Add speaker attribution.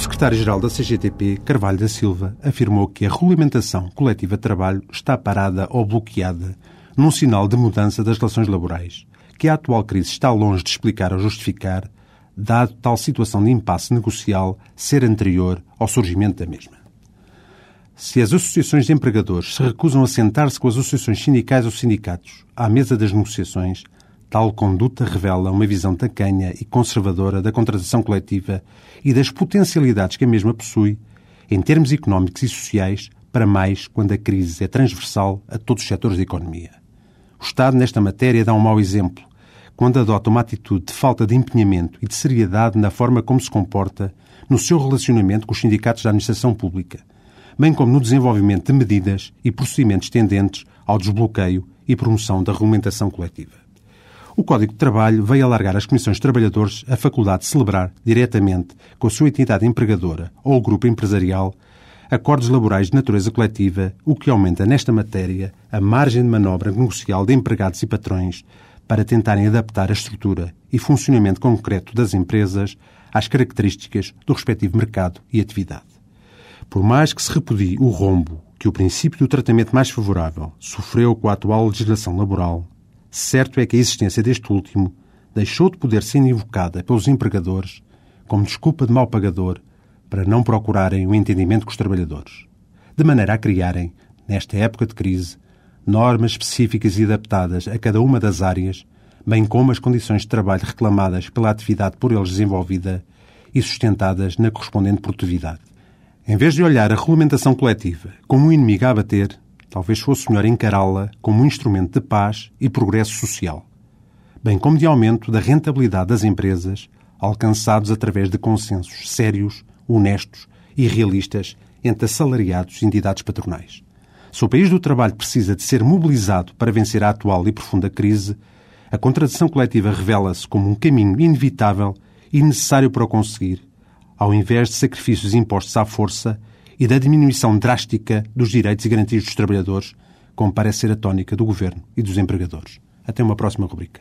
Speaker 1: secretário-geral da CGTP, Carvalho da Silva, afirmou que a regulamentação coletiva de trabalho está parada ou bloqueada num sinal de mudança das relações laborais, que a atual crise está longe de explicar ou justificar, dado tal situação de impasse negocial ser anterior ao surgimento da mesma. Se as associações de empregadores se recusam a sentar-se com as associações sindicais ou sindicatos à mesa das negociações, Tal conduta revela uma visão tacanha e conservadora da contratação coletiva e das potencialidades que a mesma possui, em termos económicos e sociais, para mais quando a crise é transversal a todos os setores da economia. O Estado, nesta matéria, dá um mau exemplo, quando adota uma atitude de falta de empenhamento e de seriedade na forma como se comporta no seu relacionamento com os sindicatos da administração pública, bem como no desenvolvimento de medidas e procedimentos tendentes ao desbloqueio e promoção da regulamentação coletiva. O Código de Trabalho veio alargar às comissões de trabalhadores a faculdade de celebrar, diretamente com a sua entidade empregadora ou o grupo empresarial, acordos laborais de natureza coletiva, o que aumenta nesta matéria a margem de manobra negocial de empregados e patrões para tentarem adaptar a estrutura e funcionamento concreto das empresas às características do respectivo mercado e atividade. Por mais que se repudie o rombo que o princípio do tratamento mais favorável sofreu com a atual legislação laboral, Certo é que a existência deste último deixou de poder ser invocada pelos empregadores como desculpa de mau pagador para não procurarem o entendimento com os trabalhadores, de maneira a criarem, nesta época de crise, normas específicas e adaptadas a cada uma das áreas, bem como as condições de trabalho reclamadas pela atividade por eles desenvolvida e sustentadas na correspondente produtividade. Em vez de olhar a regulamentação coletiva como um inimigo a abater, talvez fosse melhor encará-la como um instrumento de paz e progresso social, bem como de aumento da rentabilidade das empresas, alcançados através de consensos sérios, honestos e realistas entre assalariados e entidades patronais. Se o país do trabalho precisa de ser mobilizado para vencer a atual e profunda crise, a contradição coletiva revela-se como um caminho inevitável e necessário para o conseguir, ao invés de sacrifícios impostos à força e da diminuição drástica dos direitos e garantias dos trabalhadores, como parece ser a tónica do governo e dos empregadores. Até uma próxima rubrica.